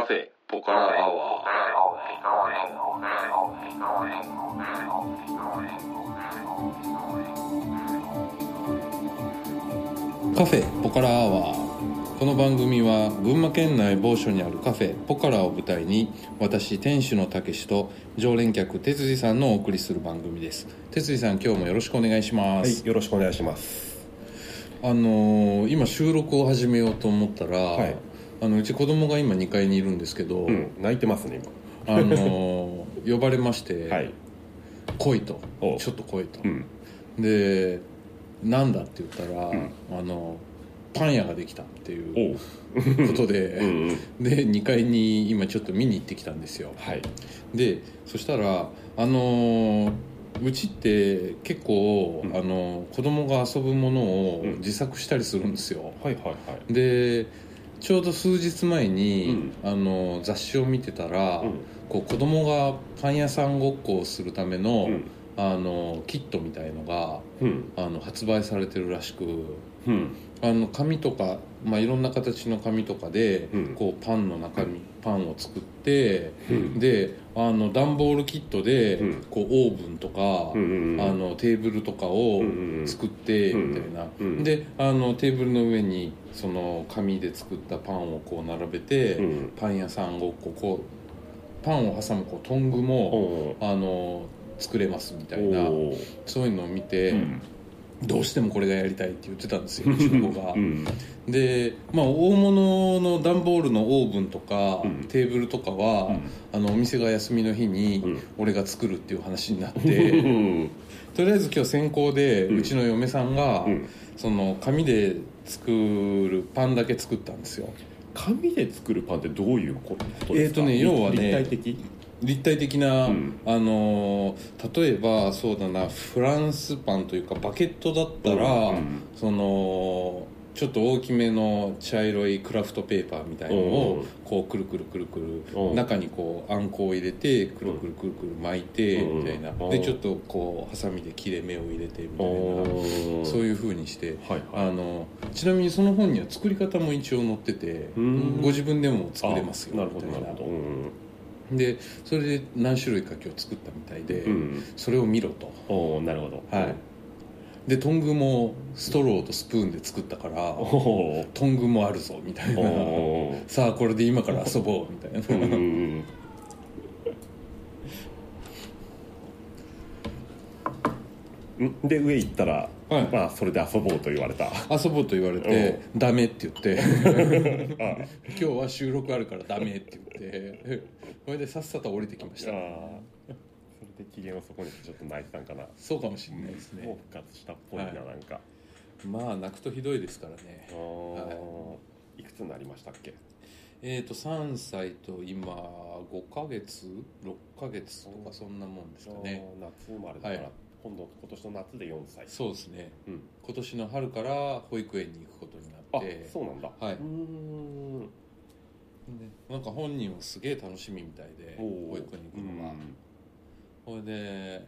カフェポカラアワー。カフェポカラアワー。この番組は群馬県内某所にあるカフェポカラを舞台に私店主のたけしと常連客哲司さんのお送りする番組です。哲司さん今日もよろしくお願いします、はい、よろしくお願いします。あのー今収録を始めようと思ったら、はいあのうち子供が今2階にいるんですけど、うん、泣いてますねあのー 呼ばれまして、今。はい。来いとおうちょっと来いと、うん。でなんだって言ったら、んあのパン屋ができたっていうおう。ことで、うんうん。で2階に今ちょっと見に行ってきたんですよはい。でそしたらあのーうちって結構、うんあの子供が遊ぶものをうん自作したりするんですよ、はいはいはい。でちょうど数日前に、あの雑誌を見てたら、うん。こう子供がパン屋さんごっこをするための,、うん。あのキットみたいのがうん。あの発売されてるらしくうん。あの紙とか、まあ、いろんな形の紙とかで、うんこうパンの中身パンを作って、うんであの段ボールキットで、うんこうオーブンとか、うんうん。あのテーブルとかをうんうん作ってうんみたいな、うんであのテーブルの上にその紙で作ったパンをこう並べて、うん。パン屋さんごっここうパンを挟むこうトングも。あの作れますみたいな。そういうのを見て、うん。どうしてもこれがやりたいって言ってたんですようちの子がう。ん。で、まあ、大物の段ボールのオーブンとか、うんテーブルとかは、うんあのお店が休みの日にうん俺が作るっていう話になっうて、ん。とりあえず今日先行で、ううんちの嫁さんが、うんその紙で作るパンだけ作ったんですよ紙で作るパンってどういうことですか？えーとね要はね立体的。な、うん。あのー例えばそうだなフランスパンというかバケットだったら、うんそのちょっと大きめの茶色いクラフトペーパーみたいのをうんこうくるくるくるくうんる中にこうあんこを入れてくるくるくるくる巻いてうん。みたいな。うんでちょっとこうハサミで切れ目を入れてみたいおなう。そういう風にして。あのちなみにその本には作り方も一応載っててうん。ご自分でも作れますよあなるほどみたいな。でそれで何種類か今日作ったみたいで、うん。それを見ろとおおなるほど。はい。でトングもストローとスプーンで作ったから。トングもあるぞみたいなさあこれで今から遊ぼうみたいな、うん。んで上行ったら、はい。まあそれで遊ぼうと言われた。遊ぼうと言われて「ダメ」って言って。あ「今日は収録あるからダメ」って言って。これでさっさと降りてきました。あそれで機嫌をそこにちょっと泣いてたんかな。そうかもしれないですもうね復活したっぽいな、はい。なんか。まあ泣くとひどいですからね。あー。い。くつになりましたっけ？えーと3歳と今5ヶ月？6ヶ月とかそんなもんですかね。夏生まれだから、はい今度今年の夏で4歳。そうですね。うん。今年の春から保育園に行くことになあって。そうなんだ。はい。うーん。でなんか本人はすげえ楽しみみたいで保育園に行くのがうん。それで、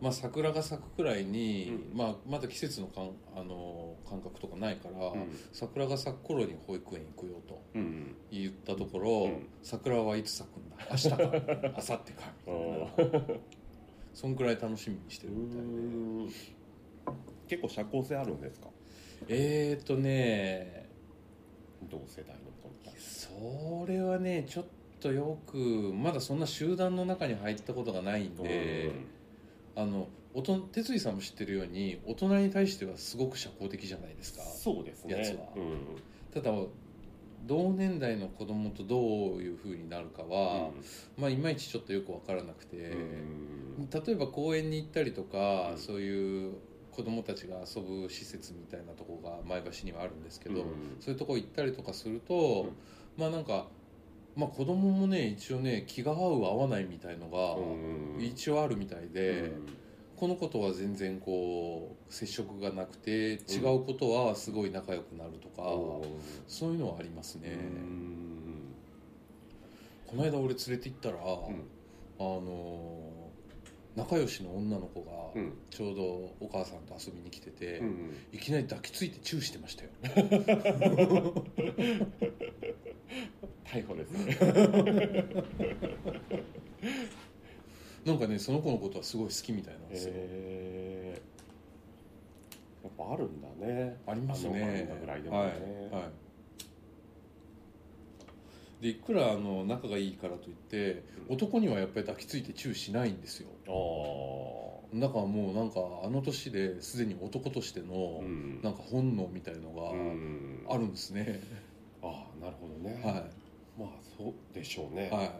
まあ、桜が咲くくらいに、うまあ、まだ季節のかんあの感覚とかないから、うん。桜が咲く頃に保育園行くよとうん。言ったところ、うん。桜はいつ咲くんだ？明日か。明後日か。みたいな そんくらい楽しみにしてうるみたいで。ん結構社交性あるんですか？えーとね。同世代の子に対してそれはねちょっとよくまだそんな集団の中に入ったことがないんで、あの哲井さんも知ってるように大人に対してはすごく社交的じゃないですか。そうですね。やつは。うん。ただ同年代の子供とどういうふうになるかは、まあいまいちちょっとよく分からなくて、うん。例えば公園に行ったりとか、うん。そういう子供たちが遊ぶ施設みたいなとこが前橋にはあるんですけど、うん。そういうとこ行ったりとかすると、まあなんか、まあ、子供もね一応ね気が合う合わないみたいのがうん。一応あるみたいで。うんこの子とは全然こう接触がなくて違うことはすごい仲良くなるとか、そういうのはありますね、うん。この間俺連れて行ったら、ん。あの仲良しの女の子がうん。ちょうどお母さんと遊びに来てて、いきなり抱きついてチューしてましたよ。逮捕ですね なんかねその子のことはすごい好きみたいなんですよ、やっぱあるんだね。ありますね。漫画ぐらいでもね、はいはい。でいくらあの仲がいいからといってうん。男にはやっぱり抱きついてチューしないんですよ。ああだからもうなんかあの年ですでに男としてのうん。なんか本能みたいのがうん。あるんですね、ああなるほどね、はまあそうでしょうね、いはい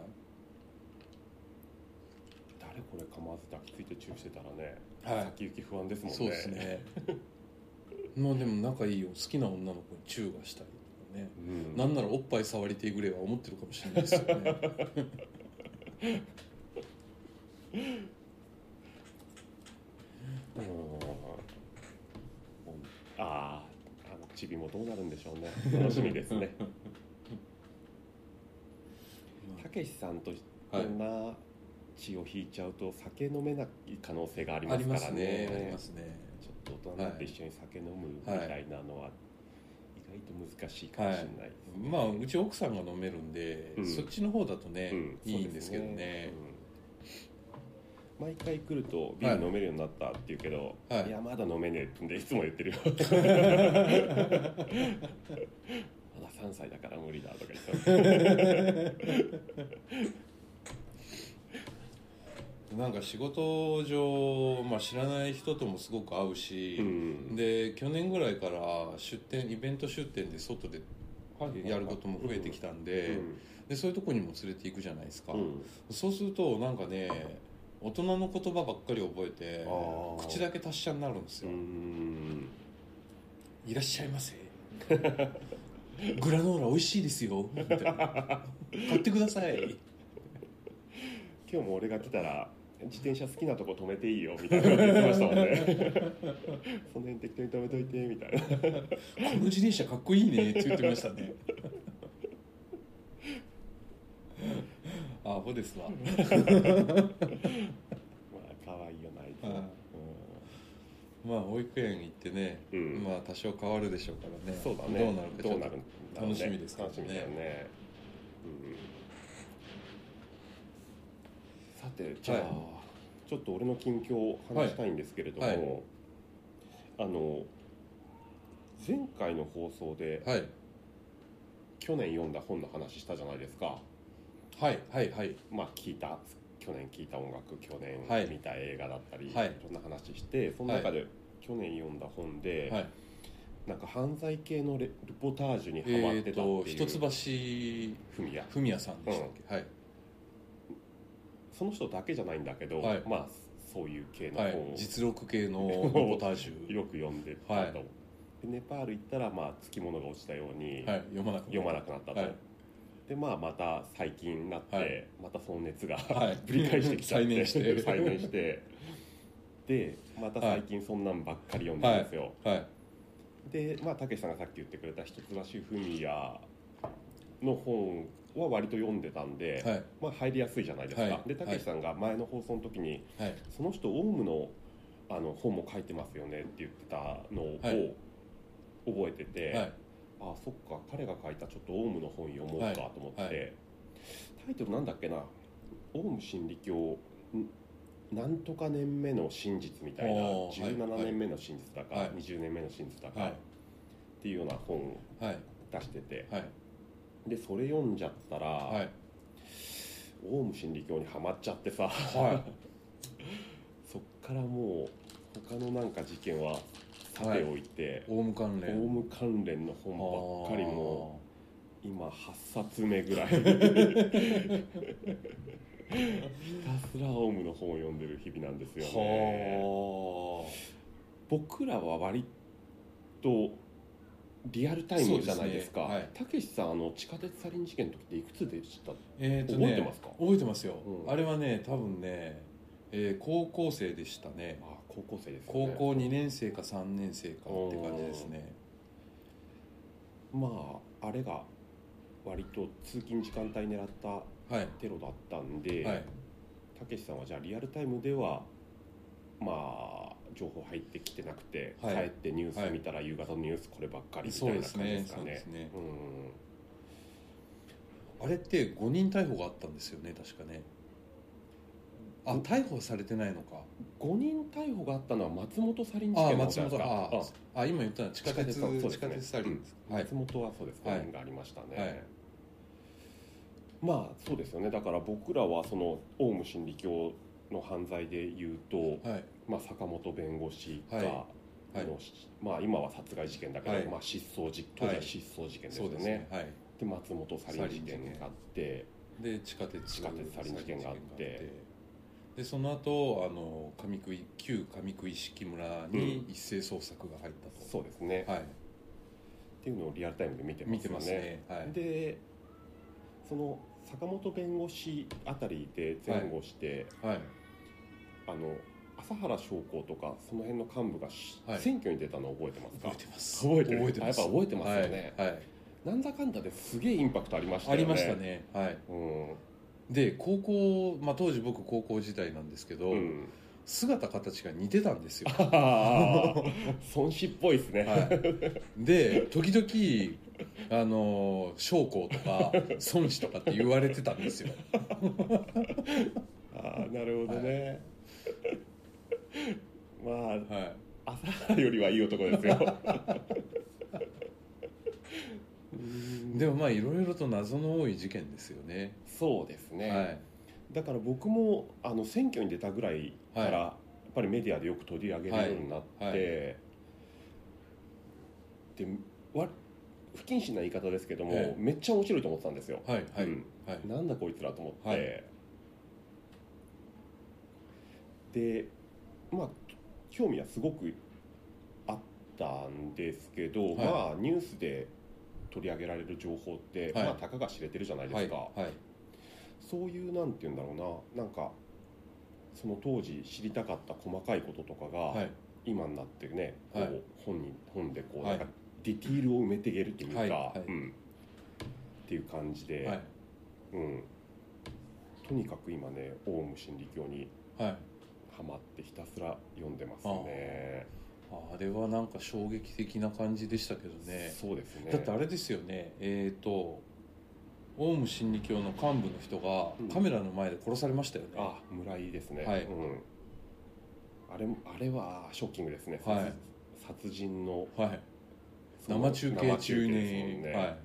誰これ構わず抱きついてチューしてたらね、はい。先行き不安ですもんね。そうですね。まあでも仲いいよ。好きな女の子にチューがしたりとかね。うん。なんならおっぱい触りてえぐらいは思ってるかもしれないですよね。うん。あああのチビもどうなるんでしょうね。楽しみですね。たけしさんとこんな血を引いちゃうと酒飲めない可能性がありますからね。ね。ありますね。ちょっと大人になって一緒に酒飲むみたいなのは意外と難しいかもしれないですね、まあうち奥さんが飲めるんで、うん。そっちの方だとね、うん。いいんですけどね。うん。毎回来るとビール飲めるようになったって言うけど、はい。い、やまだ飲めねえってんでいつも言ってるよ。まだ3歳だから無理だとか言ってなんか仕事上、まあ、知らない人ともすごく会うし、うん。で去年ぐらいから出店イベント出店で外でやることも増えてきたんで,、でそういうとこにも連れて行くじゃないですか、うん。そうするとなんかね大人の言葉ばっかり覚えて口だけ達者になるんですうよ、んいらっしゃいませグラノーラ美味しいですよみたいな買ってください 今日も俺が来たら自転車好きなとこ止めていいよみたいなこと言ってましたもんね。その辺適当に止めといてみたいな。この自転車かっこいいねって言ってましたね。あほですわ、まあ可愛いよなあいつ。はまあ保育園行ってね、うん。まあ多少変わるでしょうからね。そうだね。どうなるかね。楽しみですから楽しみだよね、うんさてじゃあ、はちょっと俺の近況を話したいんですけれども、はい。はい。あの前回の放送で、はい。去年読んだ本の話したじゃないですか。はいはいはい。まあ聞いた去年聞いた音楽去年はい。見た映画だったり、はい。いろんな話してその中で、去年読んだ本で、はい。なんか犯罪系のレルポタージュにハマえってたっていう、と一橋文也さんでしたっけ、はいその人だけじゃないんだけど、はい。まあそういう系のは本を。い、実録系のレポタージュよく読んでたと、はい。でネパール行ったら、まあ、つきものが落ちたように、はい。読まなく読まなくなったと、はい。でまあまた最近になって、はい。またその熱が、はい。ぶり返してきちゃって。再燃して。再燃して。でまた最近そんなんばっかり読んでるんですよ、はい。でまあたけしさんがさっき言ってくれた一橋文也の本は割と読んでたんで、はい。まあ入りやすいじゃないですか、はい。でたけしさんが前の放送の時に、はい。その人オウムのあの本も書いてますよねって言ってたのをはい。覚えてて、はい。あそっか彼が書いたちょっとオウムの本読もうかと思って、タイトルなんだっけな「オウム真理教んなんとか年目の真実」みたいなおーはい。17年目の真実だか、はい。20年目の真実だか、はい。っていうような本をはい。出してて。はいでそれ読んじゃったら、はい。オウム真理教にはまっちゃってさ、は そっからもう他のなんか事件はさておいて、オウム関連。オウム関連の本ばっかりも今8冊目ぐらい。ひたすらオウムの本を読んでる日々なんですよねは僕らは割とリアルタイムじゃないですか。たけしさんあの地下鉄サリン事件の時っていくつでした？えーとね覚えてますか？覚えてますよ、うん。あれはね多分ね、えー高校生でしたね。あ高校生ですよね。高校2年生か3年生かって感じですね。まああれが割と通勤時間帯狙ったはい。テロだったんで、はい。たけしさんはじゃあリアルタイムではまあ情報入ってきてなくて、はい。帰ってニュース見たら夕方のニュースこればっかりみたいな感じですかそうねですね。うん。あれって5人逮捕があったんですよね確かね。あ逮捕されてないのか。5人逮捕があったのは松本サリン事あ件ですか。ああ今言ったのは地下鉄そうですね。サリンです、はい。松本はそうです。はい5人がありましたね、はい。まあそうですよね。だから僕らはそのオウム真理教の犯罪で言うと、はいまあ、坂本弁護士が、はい。はい。のまあ、今は殺害事件だけど、はい。まあ、失踪事当時は失踪事件ですよね,、はい。で松本サリン事件があってで地下鉄。地下鉄サリン事件があって。でその後あの上久井旧上久井式村に一斉捜索が入ったと、そうですね、はい。っていうのをリアルタイムで見てますよね。ますね。はい。でその坂本弁護士あたりで前後して、はい。あの朝原将校とかその辺の幹部がし、はい。選挙に出たのを覚えてますか？覚えてます。覚えてます。あやっぱ覚えてますよね。はい、はい。なんだかんだですげえインパクトありましたよね。ありましたね。はい。うん、で高校、まあ、当時僕高校時代なんですけど、うん、姿形が似てたんですよ。ああ孫子っぽいですね、はい、で時々あの将校とか孫子とかって言われてたんですよ。ああなるほどね、まあはい。朝原よりはいい男ですよ。うん。でもまあいろいろと謎の多い事件ですよね。そうですね、はい。だから僕もあの選挙に出たぐらいから、はい。やっぱりメディアでよく取り上げるようになって、はい。はい。でわ不謹慎な言い方ですけども、ええ。めっちゃ面白いと思ってたんですよ、はいはい、うん。はい。なんだこいつらと思って、はい。でまあ興味はすごくあったんですけど、はい。まあニュースで取り上げられる情報って、はい。まあたかが知れてるじゃないですか、はいはい。そういうなんて言うんだろうななんかその当時知りたかった細かいこととかが、はい。今になってね、こうはい。本に本でこう、はい。なんかディティールを埋めていけるというか、うん、っていう感じで、はい。うん、とにかく今ねオウム真理教にはいハマってひたすら読んでますね。あれはなんか衝撃的な感じでしたけどね。そうですね。だってあれですよね。えっ、とオウム真理教の幹部の人がうん。カメラの前で殺されましたよね、あ村井ですね。はい。うん。あれもあれはショッキングですね。はい。殺殺人のはい。生中継中に、ね。はい。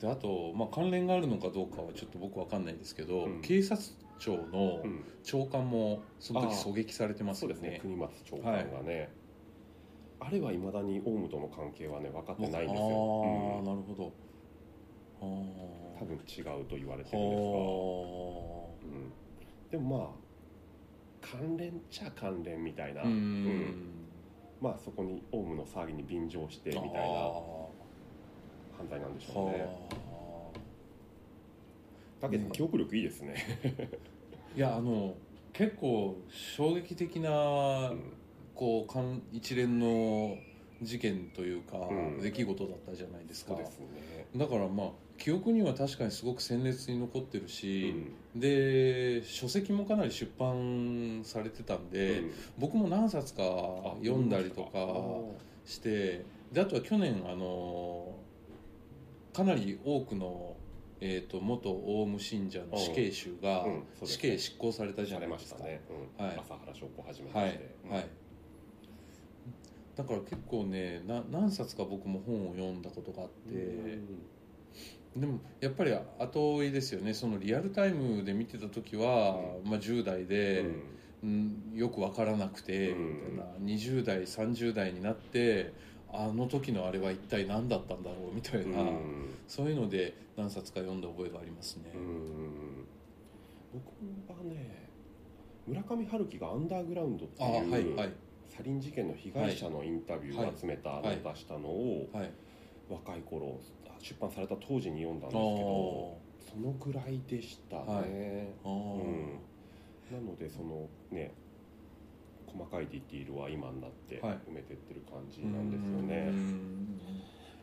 であと、まあ、関連があるのかどうかはちょっと僕わかんないですけど、うん。警察庁のうん。長官もその時狙撃されてますよね。そうですね。国松長官がね。あれはいまだにオウムとの関係はね分かってないんですよ。ああ、うん。なるほど。あ多分違うと言われてあるんですが。はうん、でもまあ関連っちゃ関連みたいな、あうん。まあそこにオウムの騒ぎに便乗してみたいなあ犯罪なんでしあょうねはだけど記憶力いいですね、あいやあの結構衝撃的なうん。こうかん一連の事件というか、うん。出来事だったじゃないですか。そうですね、だからまあ記憶には確かにすごく鮮烈に残ってるうし、ん。で書籍もかなり出版されてたんで、うん。僕も何冊かあ読んだりとかしてであとは去年あのかなり多くの、えー、と元オウム信者の死刑囚が死刑執行されたじゃないでか。ますしたね、うん。はい。朝原証拠をはじめとはいして、うん。はい、だから結構ねな何冊か僕も本を読んだことがあって、でもやっぱり後追いですよね。そのリアルタイムで見てた時は、まあ、10代で、うん、よく分からなくて、うん。みたいな。20代30代になってあの時のあれは一体何だったんだろうみたいな、うん。うんそういうので何冊か読んだ覚えがありますね、うん。僕はね村上春樹が「アンダーグラウンド」っていう、はいはい。サリン事件の被害者のインタビューを集めたはい。出したのをはい。若い頃出版された当時に読んだんですけあどそのぐらいでしたね、はい。うん。なのでそのね細かいディティールは今になってはい。埋めてってる感じなんですよね、うん。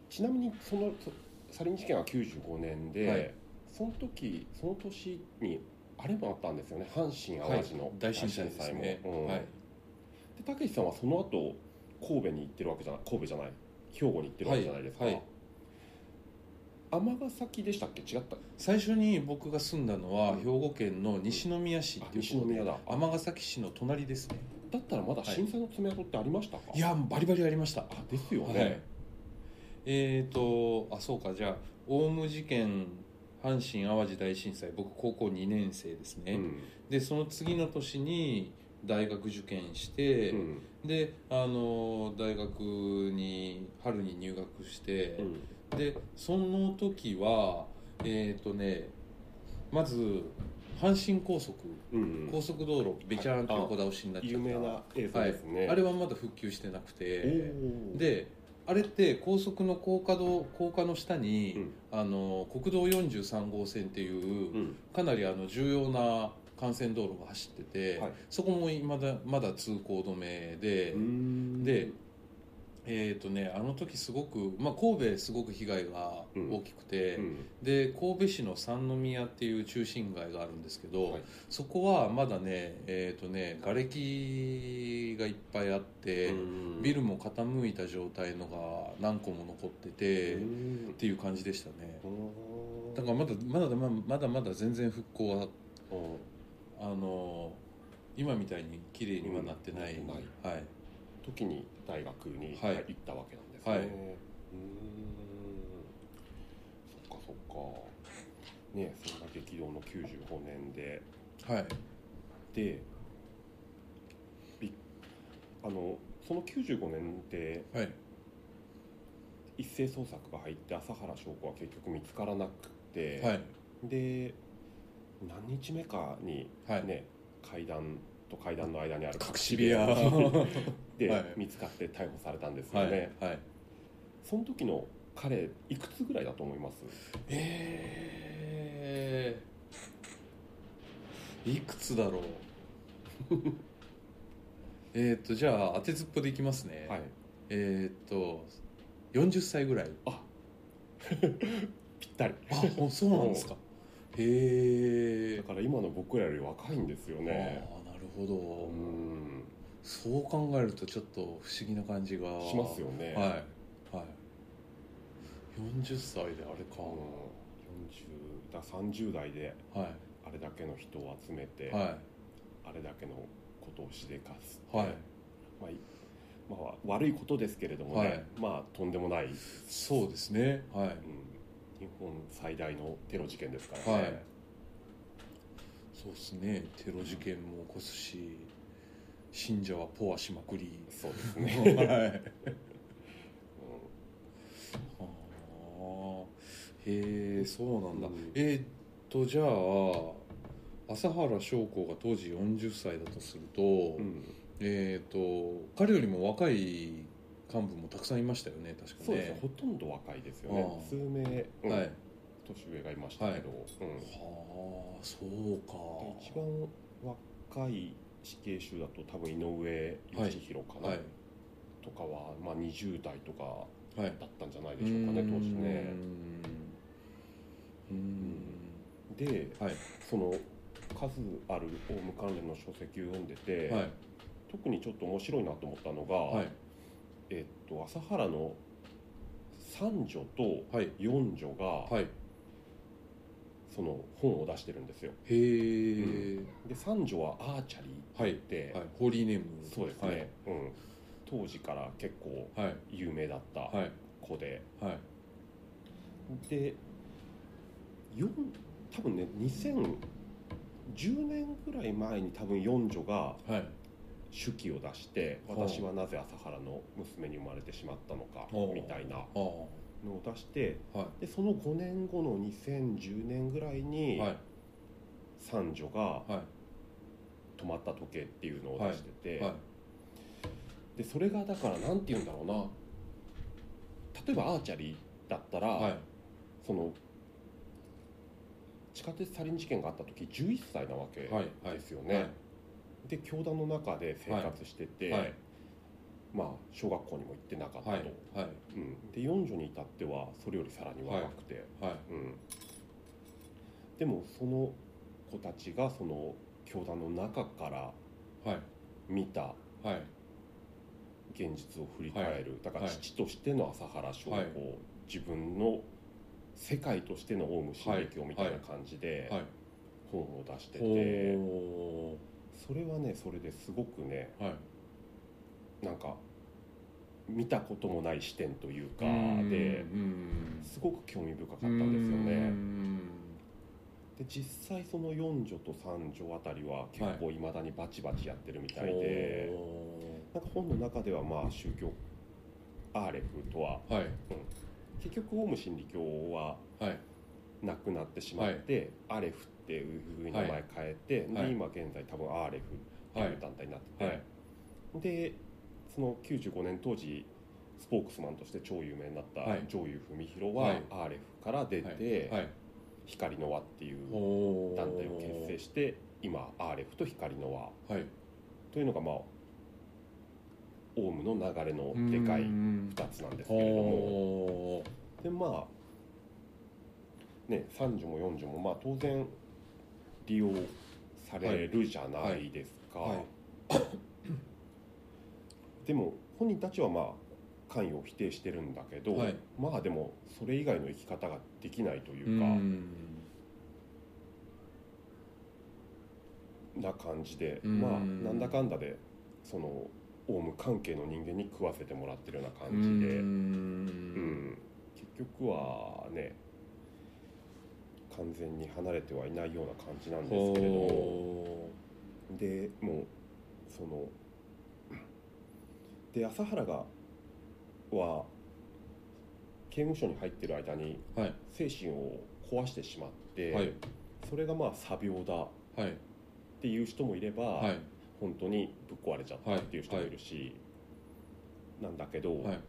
ちなみにそのそサリン事件は95年で、はい。その時その年にあれもあったんですよね。阪神・淡路の大震災も、うん。はい。でたけしさんはその後神戸に行ってるわけじゃない神戸じゃない兵庫に行ってるわけじゃないですか、はい。はい。尼崎でしたっけ？違った？最初に僕が住んだのはうん兵庫県の西宮市あっていう尼崎市の隣ですねだったらまだ震災の爪痕ってありましたか、いやバリバリありました。あですよね、はい。えーとあそうか。じゃあオウム事件阪神・淡路大震災。僕高校2年生ですね、うん。でその次の年に大学受験して、うん。であの大学に春に入学して、うん。でその時はえっ、とねまず阪神高速うん高速道路べちゃーんと横倒しになっちゃった、有名な映像ですね、あれはまだ復旧してなくおてー。であれって高速の高架道高架の下に、うん。あの国道43号線っていう、うん。かなりあの重要な幹線道路が走ってて、はい。そこもまだまだ通行止めで、うん。でえーとね、あの時すごく、まあ、神戸すごく被害が大きくて、うん。で神戸市の三宮っていう中心街があるんですけど、はい。そこはまだね,、えーとね瓦礫がいっぱいあって、うんビルも傾いた状態のが何個も残ってて、うっんていう感じでしたね。うんだからまだまだまだまだ全然復興はうんあの今みたいに綺麗にはなってない、うんはい時に大学にはい。行ったわけなんですね、はい。うーん。そっかそっか。ねそんな激動の95年で。はい。でびあのその95年ではい。一斉捜索が入って朝原翔子は結局見つからなくて、はい。で何日目かにはい。ね、階段と階段の間にある隠し部屋。で、はい。見つかって逮捕されたんですよはい。ね、はい。その時の彼いくつぐらいだと思います？えー、いくつだろう？えっとじゃあ当てずっぽでいきますね、はい。えっと40歳ぐらい。ぴったり。あほそうなんですか。へえだから今の僕らより若いんですよね。あほど、うんそう考えるとちょっと不思議な感じが。しますよね。はい。はい。40歳であれか、うん。40だ30代ではい。あれだけの人を集めて、はあれだけのことをしでかすいはい。まあいまあ、悪いことですけれどもね、はい。まあとんでもない、うん、そうですね。はい。日本最大のテロ事件ですからね、はいそうですね。テロ事件も起こすし信者はポアしまくり。そうですね、はい。あ。ーへえそうなんだ、うん。えーっとじゃあ朝原将子が当時40歳だとすると、うん。えーっと彼よりも若い幹部もたくさんいましたよね確かね。そうですね。ほとんど若いですよね。数名、うん。はい年上がいましたけど、うん。はあそうか。一番若い死刑囚だと多分井上義弘かな、はい。とかは、まあ、20代とかはい。だったんじゃないでしょうかね当時ね。うーん。ではい。その数あるオウム関連の書籍を読んでて、はい。特にちょっと面白いなと思ったのが、はい。えっと、朝原の三女とはい。四女が、はいその本を出してるんですよ。へえ、で三女はアーチャリーはいって、はい、ホーリーネーム。そうですね、うん、当時から結構はいはい有名だったはい。子で、はい。で四多分ね2010年ぐらい前に多分四女がはい。手記を出して私はなぜ朝原の娘に生まれてしまったのかみたいな。あのを出してあはでその5年後の2010年ぐらいいにはい。三女がは止まった時計っていうのを出してて、い。はい。でそれがだからなんて言うんだろうな。例えばアーチャリーだったら、はい。その地下鉄サリン事件があった時11歳なわけですよね、で教団の中で生活してて、はいまあ小学校にも行ってなかったと、はいはい。うん、で四女に至ってはそれよりさらに若くて、はいうん、でもその子たちがその教団の中からはい。見たはい。現実を振り返る、だからはい。父としての朝原翔子、はい。自分の世界としてのオウム真理教みたいな感じではい。本を出してて、ほそれはねそれですごくねーはいなんか見たこともない視点というかうん。でうん。すごく興味深かったんですようね。ん。で実際その四女と三女あたりは結構い。まだにバチバチやってるみたいで、なんか本の中ではまあ宗教アーレフとははい。結局オウム真理教ははい。なくなってしまって、アレフっていうふうに名前変えて、はい。で今現在多分アーレフっていう団体になってて、はい。でその95年当時スポークスマンとして超有名になったはい。上優文弘ははい。アーレフから出て、はい。光の輪っていう団体を結成して今アーレフと光の輪。はい。というのがまあオウムの流れのでかいうん2つなんですけれども。ほでまあね三女も四女もまあ当然利用されるじゃないですか、はいでも本人たちはまあ関与を否定してるんだけど、はい。まあでもそれ以外の生き方ができないとーいうか、んな感じで、うん。まあなんだかんだでそのオウム関係の人間に食わせてもらってるような感じで、ううん。ん結局はね完全に離れてはいないような感じなんですけれどでもうそので朝原がは刑務所に入ってる間にーはい。精神を壊してしまって、はい。それがまあ詐病だっはい。ていう人もいれば、はい。本当にぶっ壊れちゃったっていう人もいるし、なんだけど、はい。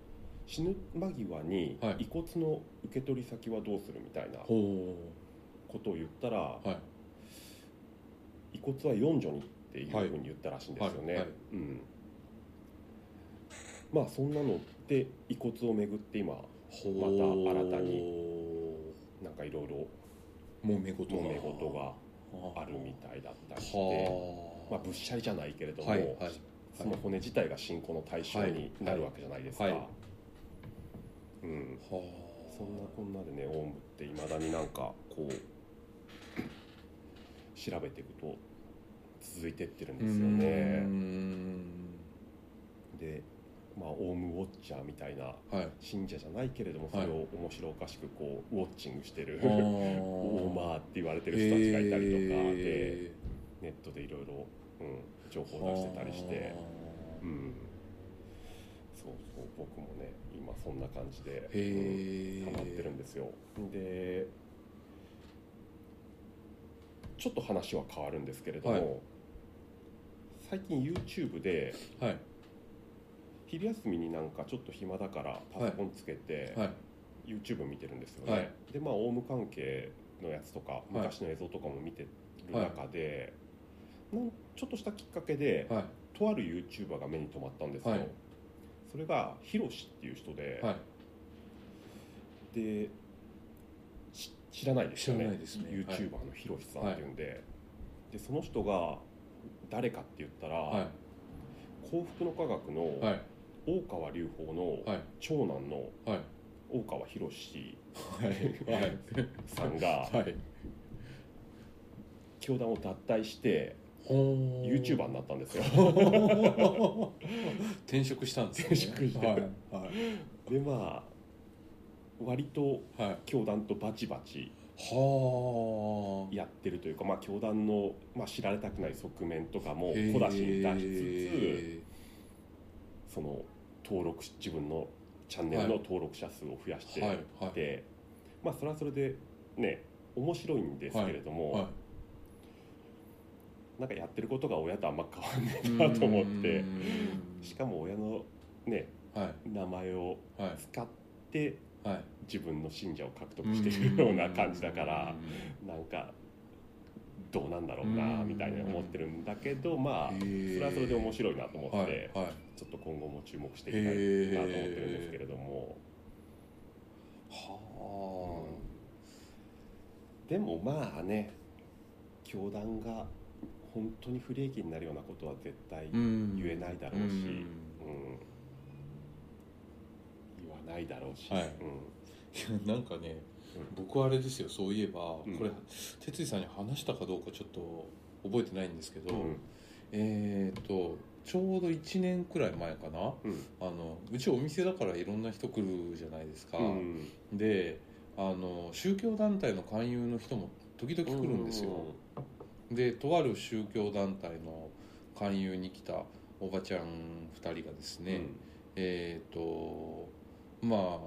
死ぬ間際にはい。遺骨の受け取り先はどうするみたいなほことを言ったら、ーはい。遺骨は四女にっていうふうに言ったらしいんですよね、はい。はい。うんまあそんなので遺骨をめぐって今ほまた新たなんかいろいろもめ事が。揉め事があ。るみたいだったりして、はまあ、ぶっしゃりじゃないけれども、はいはい。その骨自体が信仰の対象になるわけじゃないですか、うん、はそんなこんなでねオウムっていまだになんかこう調べていくと続いてってるんうですよね。ん。でまあオウムウォッチャーみたいなはい。信者じゃないけれどもそれを面白おかしくこうウォッチングしてる、はオーマーって言われてる人たちがいたりとかで、へネットでいろいろうん情ー報出してたりして、うん、そうそう僕もね今そんな感じで、へえハマってるんですよ。でちょっと話は変わるんですけれども、はい。最近 YouTube ではい昼休みになんかちょっと暇だからパソコンつけて、はい。YouTube 見てるんですよね、はい。でまあオウム関係のやつとか昔の映像とかも見てる中で、なんちょっとしたきっかけで、はい。とある YouTuber が目に留まったんですよ、はい。それがヒロシっていう人で、はい。でし知らないですよね。すね。YouTuber のヒロシさんっていうんで,、でその人が誰かって言ったら、はい。幸福の科学のはい大川隆法のはい。長男のはい。大川博さんがはい。教団を脱退してほー。YouTuber になったんですよ。転職したんですね。転職して。はい。はい。でまあ割とはい。教団とバチバチはあやってるというか、まあ、教団の、まあ、知られたくない側面とかも小出しに出しつつその登録し自分のチャンネルの登録者数を増やしてはいはい。で、まあそれはそれでね面白いんですけれども、はいなんかやってることが親とあんま変わんないなと思ってしかも親のねはい。名前をはい。使ってはい。自分の信者を獲得しているような感じだからなんかどうなんだろうなうん。みたいに思ってるんだけどまあそれはそれで面白いなと思って、はいはい。ちょっと今後も注目していきたいなと思ってるんですけれども、はでもまあね教団が本当に不利益になるようなことは絶対うん。言えないだろうし、うん。うん。言わないだろうし、はい。うん。なんかねうん僕はあれですよそういえば、うん。これ哲司さんに話したかどうかちょっと覚えてないんですけど、うん。えっ、とちょうど1年くらい前かなうん。あのうちお店だからいろんな人来るじゃないですか、うんであの宗教団体の勧誘の人も時々来るんですよ、でとある宗教団体の勧誘に来たおばちゃん2人がですね、えっ、とまあ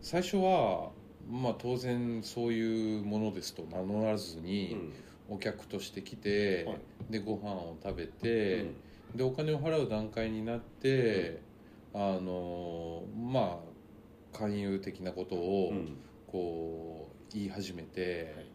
最初はまあ当然そういうものですと名乗らずうん。にお客として来て、はい。でご飯を食べて、でお金を払う段階になって、あのまあ勧誘的なことをうん。こう言い始めて、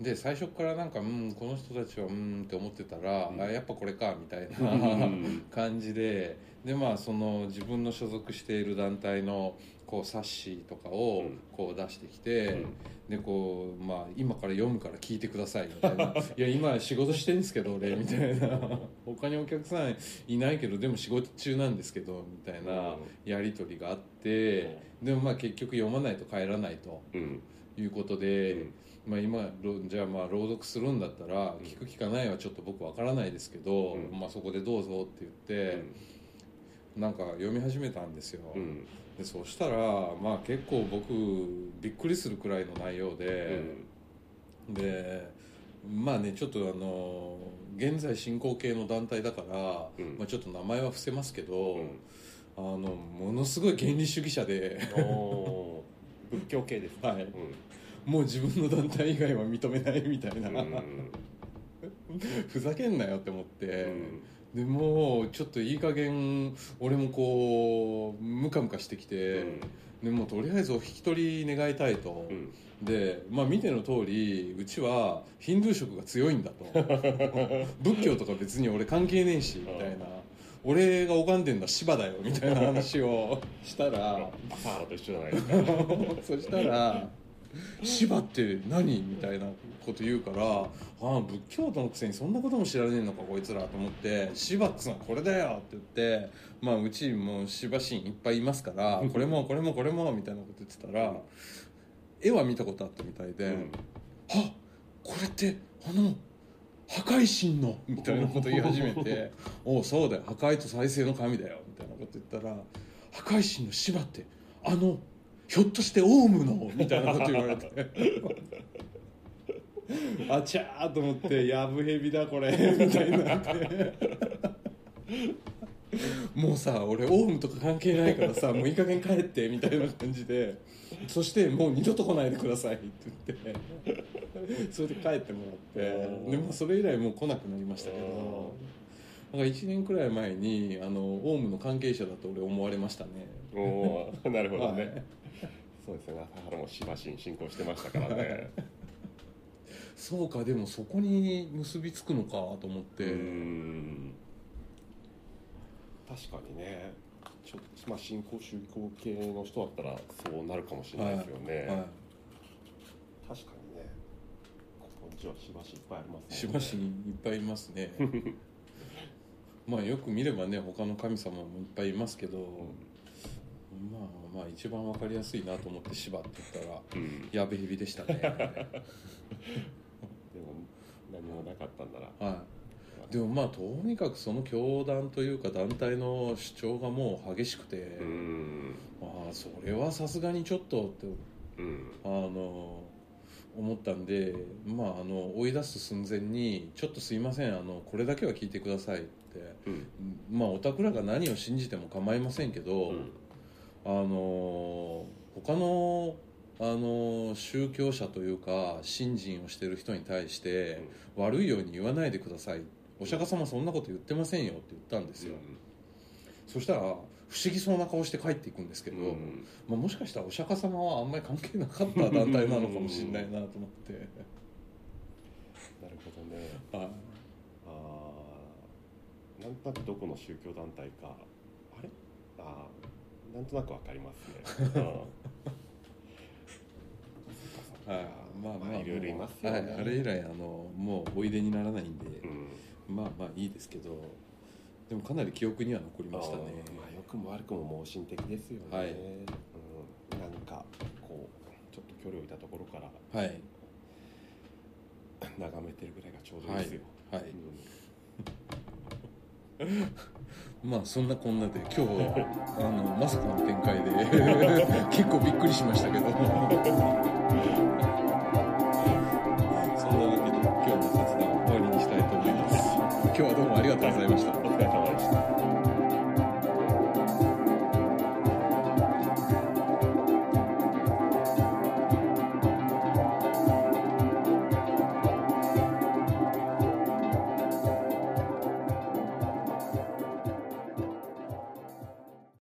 で最初からなんか「うんこの人たちはうん」って思ってたら「うん。あやっぱこれか」みたいうん。な 感じででまあその自分の所属している団体のこう冊子とかをうん。こう出してきて、うん。でこう、まあ、今から読むから聞いてくださいみたいな「いや今仕事してるんですけど俺」みたいな「他にお客さんいないけどでも仕事中なんですけど」みたいなやり取りがあってでもまあ結局読まないと帰らないとうん。いうことで、まあ、今ろじゃあまあ朗読するんだったら聞く聞かないはちょっと僕わからないですけど、うん。まあ、そこでどうぞって言って、なんか読み始めたんですよ。うんでそしたらまあ結構僕びっくりするくらいの内容で、でまあねちょっとあの現在進行形の団体だから、うん。まあ、ちょっと名前は伏せますけど、うん。あのものすごい原理主義者で仏教系ですか？はい。うん。もう自分の団体以外は認めないみたいな、うん ふざけんなよって思って、うん。でもうちょっといい加減俺もこうムカムカしてきて、でもうとりあえずお引き取り願いたいと。うん。で、まあ、見ての通りうちはヒンドゥー色が強いんだと。仏教とか別に俺関係ねえしみたいな。俺が拝んでんのは芝だよみたいな話をしたら。バサーラと一緒じゃないですか。そしたら「芝って何?」みたいなこと言うから「ああ仏教徒のくせにそんなことも知らねえのかこいつら」と思って「芝っつうのはこれだよ」って言ってまあうちも芝神いっぱいいますからこれもこれもこれもみたいなこと言ってたら絵は見たことあったみたいで。うんあこれってあの破壊神のみたいなこと言い始めて「おうそうだよ破壊と再生の神だよ」みたいなこと言ったら「破壊神の芝ってあのひょっとしてオウムの?」みたいなこと言われて。あちゃーと思って「やぶへびだこれ」みたいにな。って。もうさ俺オウムとか関係ないからさもういい加減帰ってみたいな感じで。そしてもう二度と来ないでくださいって言って。それで帰ってもらって。で、まあ、それ以来もう来なくなりましたけど。なんか1年くらい前にあのオウムの関係者だと俺思われましたねおー なるほどね、はいそうですね。朝原もしばし進行してましたからね。そうかでもそこに結びつくのかと思って、うん。確かにね。ちょまあ新興宗教系の人だったらそうなるかもしれないですよね、は確かにね。こっちはしばしいっぱいありますい、しばしにいっぱいいますね。まあよく見ればね他の神様もいっぱいいますけど、まあまあ一番わかりやすいなと思って芝って言ったらうん。やべへびでしたね。でも何もなかったんな。らはい。でもまあとにかくその教団というか団体の主張がもう激しくて、うん。まあそれはさすがにちょっとってうん。あの思ったんで、まあ、あの追い出す寸前に「ちょっとすいませんあのこれだけは聞いてください」って、うん。まあお宅らが何を信じても構いませんけど、うんあの他のあの宗教者というか信心をしてる人に対して、悪いように言わないでください。お釈迦様そんなこと言ってませんよって言ったんですよ、そしたら不思議そうな顔して帰っていくんですけど、うん。まあ、もしかしたらお釈迦様はあんまり関係なかった団体なのかもしれないなと思って、なるほどね。はい。あーなんとなくどこの宗教団体かあれ？あーなんとなくわかりますね、うん。はい、まあまあまあいろいろいますよね。はい、あれ以来あのもうおいでにならないんで、うん。まあまあいいですけどでもかなり記憶には残りましたね。まあ良くも悪くも盲信的ですよね、はい。うん、なんかこうちょっと距離を置いたところからはい。眺めてるぐらいがちょうどいいですよ、はい。うん まあそんなこんなで今日 あのまさかの展開で 結構びっくりしましたけど。そんなわけで今日の雑談終わりにしたいと思います。今日はどうもありがとうございました